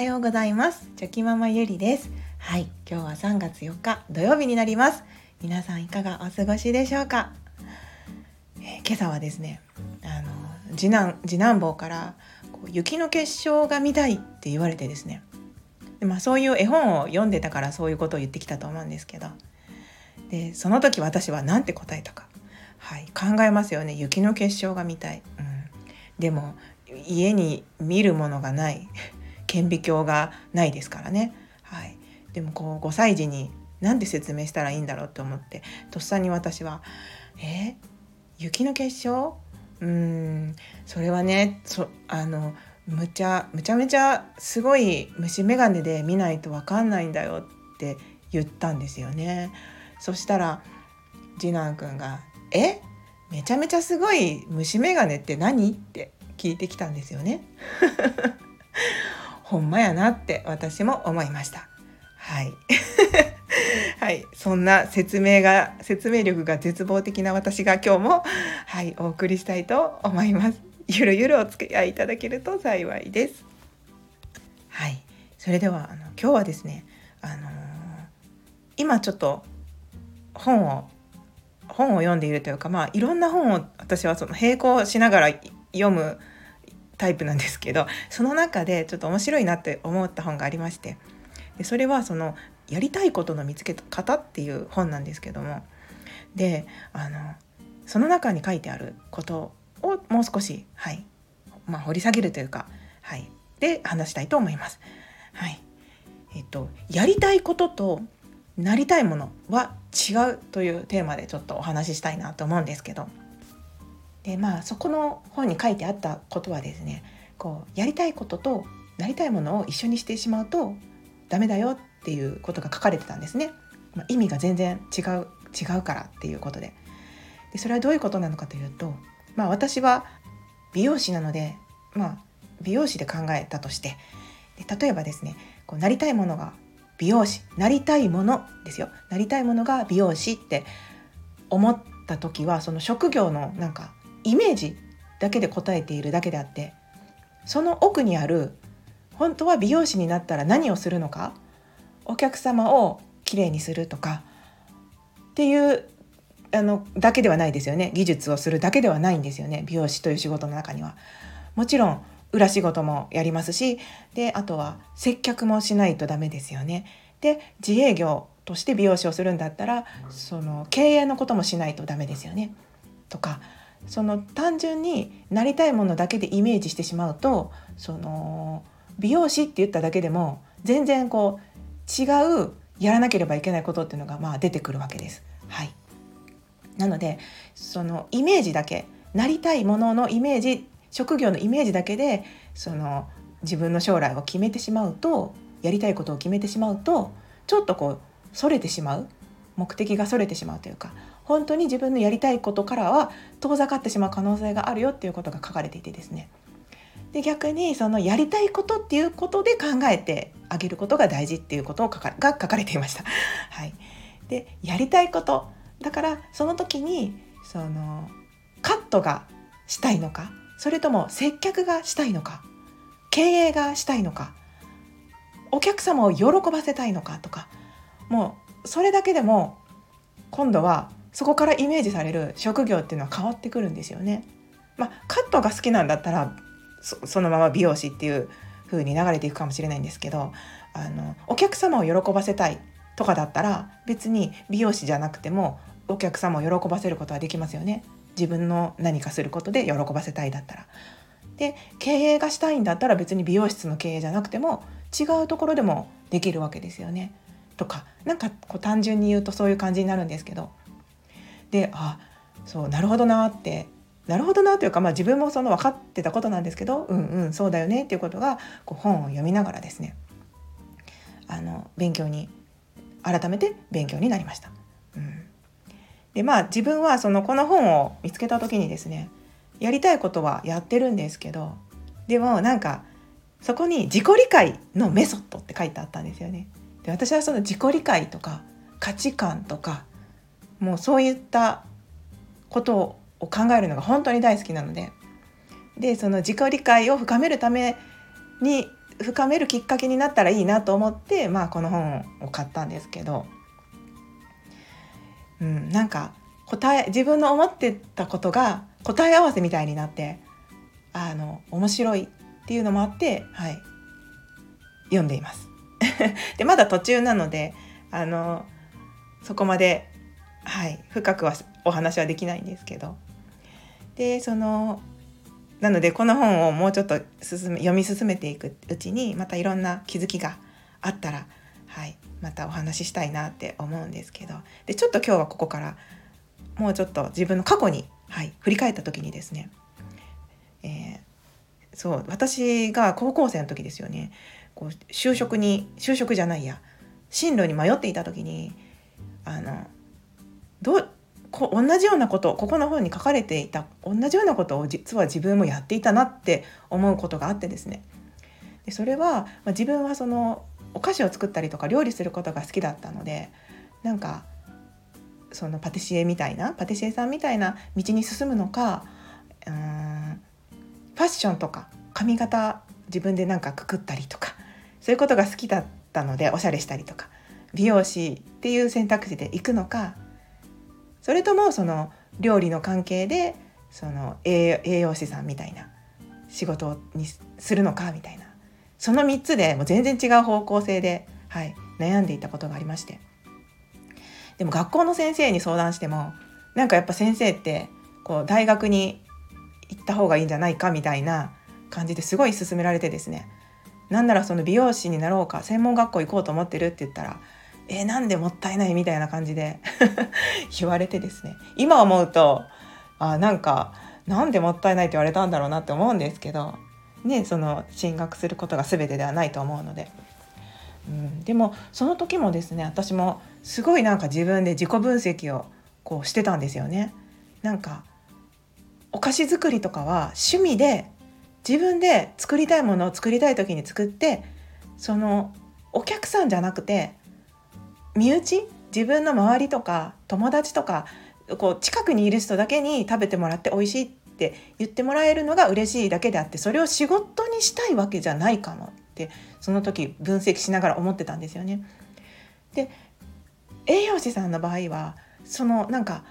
はようございます。チョキママゆりです。はい今日は3月4日土曜日になります。皆さんいかがお過ごしでしょうか、えー、今朝はですねあの次男次男坊からこう雪の結晶が見たいって言われてですね。でまあそういう絵本を読んでたからそういうことを言ってきたと思うんですけど。でその時私は何て答えたか。はい考えますよね。雪の結晶が見たい、うん、でも家に見るものがない。顕微鏡がないですからね。はい、でもこう5歳児に何で説明したらいいんだろうと思ってとっさに私は「え雪の結晶？うんそれはねそあのむちゃむちゃむちゃすごい虫眼鏡で見ないと分かんないんだよ」って言ったんですよね。そしたら次男くんが「え？めちゃめちゃすごい虫眼鏡って何?」って聞いてきたんですよね。ほんまやなって私も思いました。はい。はい、そんな説明が説明力が絶望的な私が今日もはいお送りしたいと思います。ゆるゆるお付き合いいただけると幸いです。はい、それではあの今日はですね、あのー、今ちょっと本を本を読んでいるというかまあいろんな本を私はその並行しながら読むタイプなんですけどその中でちょっと面白いなって思った本がありましてでそれはそのやりたいことの見つけ方っていう本なんですけどもであのその中に書いてあることをもう少しはい、まあ、掘り下げるというか、はい、で話したいと思います。はいえっと、やりたいこととなりたいものは違うというテーマでちょっとお話ししたいなと思うんですけどでまあそこの本に書いてあったことはですねこうやりたいこととなりたいものを一緒にしてしまうとダメだよっていうことが書かれてたんですね。まあ、意味が全然違う違うからっていうことででそれはどういうことなのかというと、まあ、私は美容師なので、まあ、美容師で考えたとしてで例えばですねこうなりたいものが美容師なりたいものですよなりたいものが美容師って思った時はその職業のなんかイメージだけで答えているだけであってその奥にある本当は美容師になったら何をするのかお客様をきれいにするとかっていうあのだけではないですよね技術をするだけではないんですよね美容師という仕事の中には。もちろん裏仕事もやりますしであとは接客もしないとダメですよね。で自営業として美容師をするんだったらその経営のこともしないとダメですよね。とかその単純になりたいものだけでイメージしてしまうとその美容師って言っただけでも全然こう違うやらなければいけないことっていうのがまあ出てくるわけです。はい、なのでそのイメージだけなりたいもののイメージ職業のイメージだけでその自分の将来を決めてしまうとやりたいことを決めてしまうとちょっとこうそれてしまう目的がそれてしまうというか本当に自分のやりたいことからは遠ざかってしまう可能性があるよっていうことが書かれていてですね。で逆にそのやりたいことっていうことで考えてあげることが大事っていうことを書かが書かれていました。はい、でやりたいこと。だからその時にそのカットがしたいのかそれとも接客がしたいのか経営がしたいのかお客様を喜ばせたいのかとかもうそれだけでも今度はそこからイメージされる職業っていうのは変わってくるんですよね。まあ、カットが好きなんだったらそのまま美容師っていう風に流れていくかもしれないんですけどあのお客様を喜ばせたいとかだったら別に美容師じゃなくてもお客様を喜ばせることはできますよね自分の何かすることで喜ばせたいだったら。で経営がしたいんだったら別に美容室の経営じゃなくても違うところでもできるわけですよね。とか何かこう単純に言うとそういう感じになるんですけどであそうなるほどなってなるほどなというか、まあ、自分もその分かってたことなんですけどうんうんそうだよねっていうことがこう本を読みながらですねあの勉強に改めて勉強になりました。うん、でまあ自分はそのこの本を見つけた時にですねやりたいことはやってるんですけどでもなんかそこに自己理解のメソッドって書いてあったんですよね。で私はその自己理解とか価値観とかもうそういったことを考えるのが本当に大好きなので。でその自己理解を深めるために深めるきっかけになったらいいなと思って、まあ、この本を買ったんですけど、うん、なんか答え自分の思ってたことが答え合わせみたいになってあの面白いっていうのもあって、はい、読んでいます。でまだ途中なのであのそこまで、はい、深くはお話はできないんですけど。でそのなのでこの本をもうちょっと進め読み進めていくうちにまたいろんな気づきがあったら、はい、またお話ししたいなって思うんですけど。でちょっと今日はここからもうちょっと自分の過去に、はい、振り返った時にですね、えー、そう私が高校生の時ですよね。こう就職に就職じゃないや。進路に迷っていた時にあのどうこ同じようなことここの本に書かれていた同じようなことを実は自分もやっていたなって思うことがあってですね。でそれは、まあ、自分はそのお菓子を作ったりとか料理することが好きだったのでなんかそのパティシエみたいなパティシエさんみたいな道に進むのかうんファッションとか髪型自分でなんかくくったりとかそういうことが好きだったのでおしゃれしたりとか美容師っていう選択肢で行くのかそれともその料理の関係でその栄養士さんみたいな仕事にするのかみたいな。その3つでもう全然違う方向性で、はい、悩んでいたことがありまして。でも学校の先生に相談してもなんかやっぱ先生ってこう大学に行った方がいいんじゃないかみたいな感じですごい勧められてですね。なんならその美容師になろうか専門学校行こうと思ってるって言ったらえー、なんでもったいないみたいな感じで 言われてですね今思うとあなんかなんでもったいないって言われたんだろうなって思うんですけどねその進学することが全てではないと思うので、うん、でもその時もですね私もすごいなんか自分で自己分析をこうしてたんですよね。なんかお菓子作りとかは趣味で自分で作りたいものを作りたい時に作ってそのお客さんじゃなくて身内自分の周りとか友達とかこう近くにいる人だけに食べてもらって美味しいって言ってもらえるのが嬉しいだけであってそれを仕事にしたいわけじゃないかもってその時分析しながら思ってたんですよね。で栄養士さんの場合はそのなんか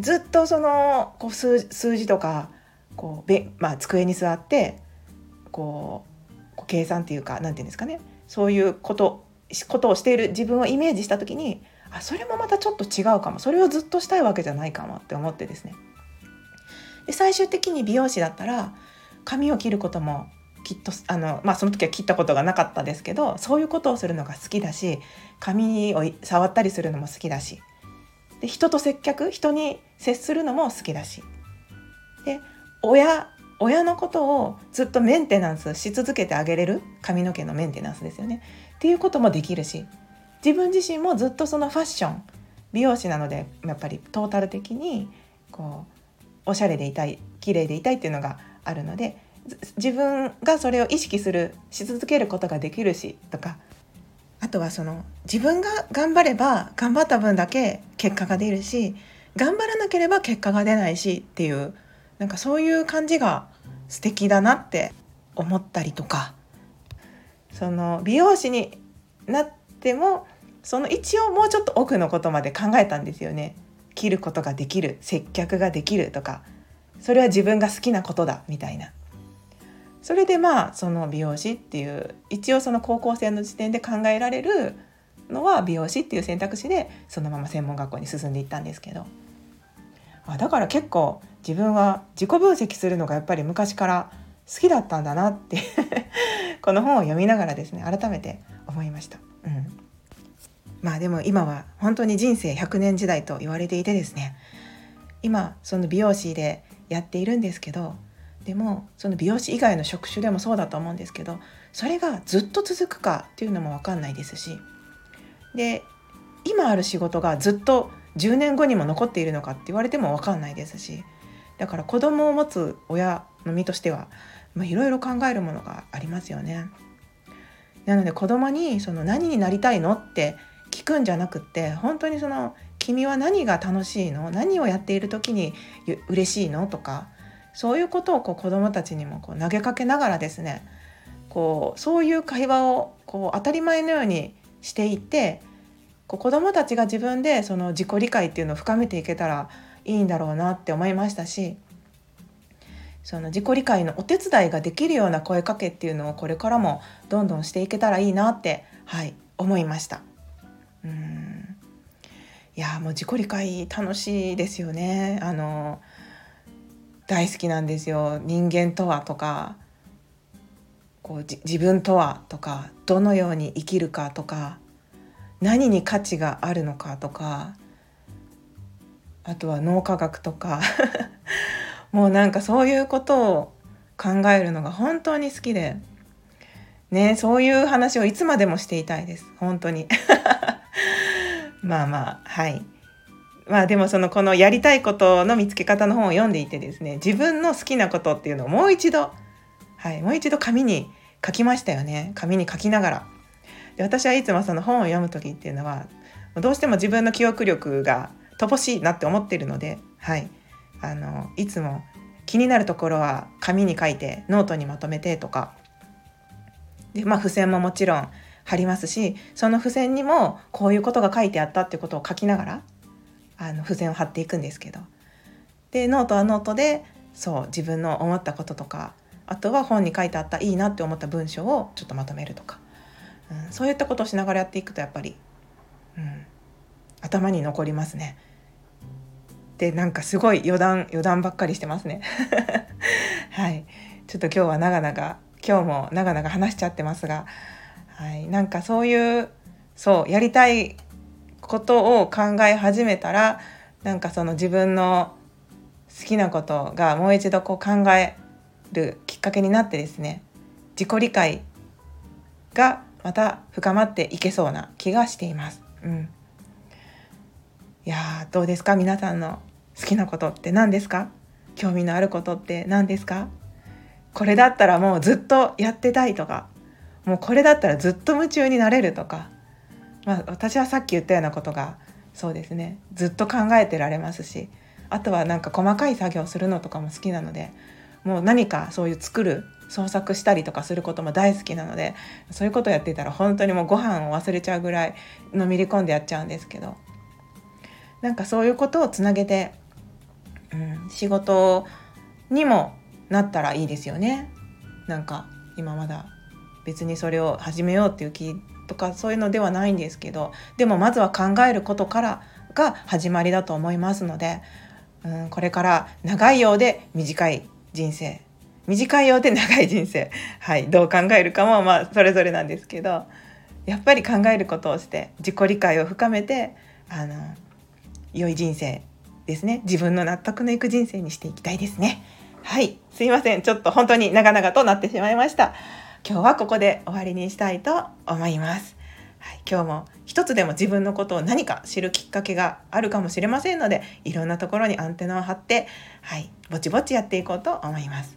ずっとそのこう数字とかこうべ、まあ、机に座ってこう計算っていうか何て言うんですかねそういうことことをしている自分をイメージした時にあそれもまたちょっと違うかも。それをずっとしたいわけじゃないかもって思ってですね。で最終的に美容師だったら髪を切ることもきっとあの、まあ、その時は切ったことがなかったですけどそういうことをするのが好きだし髪を触ったりするのも好きだし。で人と接客人に接するのも好きだし。で親親のことをずっとメンテナンスし続けてあげれる髪の毛のメンテナンスですよね。っていうこともできるし自分自身もずっとそのファッション美容師なのでやっぱりトータル的にこうおしゃれでいたい綺麗でいたいっていうのがあるので自分がそれを意識するし続けることができるしとかあとはその自分が頑張れば頑張った分だけ結果が出るし頑張らなければ結果が出ないしっていうなんかそういう感じが素敵だなって思ったりとかその美容師になってもその一応もうちょっと奥のことまで考えたんですよね。切ることができる接客ができるとかそれは自分が好きなことだみたいなそれでまあその美容師っていう一応その高校生の時点で考えられるのは美容師っていう選択肢でそのまま専門学校に進んでいったんですけどあだから結構自分は自己分析するのがやっぱり昔から好きだったんだなって この本を読みながらですね改めて思いました。うんまあでも今は本当に人生100年時代と言われていてですね今その美容師でやっているんですけどでもその美容師以外の職種でもそうだと思うんですけどそれがずっと続くかっていうのも分かんないですしで今ある仕事がずっと10年後にも残っているのかって言われても分かんないですしだから子供を持つ親の身としてはいろいろ考えるものがありますよね。なので子供にその何になりたいのって聞くんじゃなくって本当にその君は何が楽しいの？何をやっている時に嬉しいの？とかそういうことをこう子どもたちにもこう投げかけながらですねこうそういう会話をこう当たり前のようにしていってこう子どもたちが自分でその自己理解っていうのを深めていけたらいいんだろうなって思いましたしその自己理解のお手伝いができるような声かけっていうのをこれからもどんどんしていけたらいいなってはい思いました。うんいやもう自己理解楽しいですよね。あの大好きなんですよ。人間とはとかこう自分とはとかどのように生きるかとか何に価値があるのかとかあとは脳科学とか。もうなんかそういうことを考えるのが本当に好きで。ねそういう話をいつまでもしていたいです。本当に。まあまあはい。まあでもそのこのやりたいことの見つけ方の本を読んでいてですね自分の好きなことっていうのをもう一度はいもう一度紙に書きましたよね。紙に書きながら。で私はいつもその本を読む時っていうのはどうしても自分の記憶力が乏しいなって思ってるのではい。あのいつも気になるところは紙に書いてノートにまとめてとか。で、まあ、付箋ももちろん貼りますしその付箋にもこういうことが書いてあったってことを書きながらあの付箋を貼っていくんですけど。でノートはノートでそう自分の思ったこととかあとは本に書いてあったいいなって思った文章をちょっとまとめるとか、うん、そういったことをしながらやっていくとやっぱり、うん、頭に残りますね。でなんかすごい余談余談ばっかりしてますね。はい。ちょっと今日は長々今日も長々話しちゃってますが、はい、なんかそういうそうやりたいことを考え始めたらなんかその自分の好きなことがもう一度こう考えるきっかけになってですね自己理解がまた深まっていけそうな気がしています。うん、いやどうですか？皆さんの好きなことって何ですか？興味のあることって何ですか？これだったらもうずっとやってたいとかもうこれだったらずっと夢中になれるとか、まあ、私はさっき言ったようなことがそうですね。ずっと考えてられますしあとはなんか細かい作業するのとかも好きなのでもう何かそういう作る創作したりとかすることも大好きなのでそういうことをやっていたら本当にもうご飯を忘れちゃうぐらいのめり込んでやっちゃうんですけどなんかそういうことをつなげて、うん、仕事にもなったらいいですよね。なんか今まだ別にそれを始めようっていう気とかそういうのではないんですけどでもまずは考えることからが始まりだと思いますので、うん、これから長いようで短い人生短いようで長い人生はいどう考えるかもまあそれぞれなんですけどやっぱり考えることをして自己理解を深めてあの良い人生ですね。自分の納得のいく人生にしていきたいですね。はい。すいません。ちょっと本当に長々となってしまいました。今日はここで終わりにしたいと思います、はい、今日も一つでも自分のことを何か知るきっかけがあるかもしれませんのでいろんなところにアンテナを張ってはい。ぼちぼちやっていこうと思います。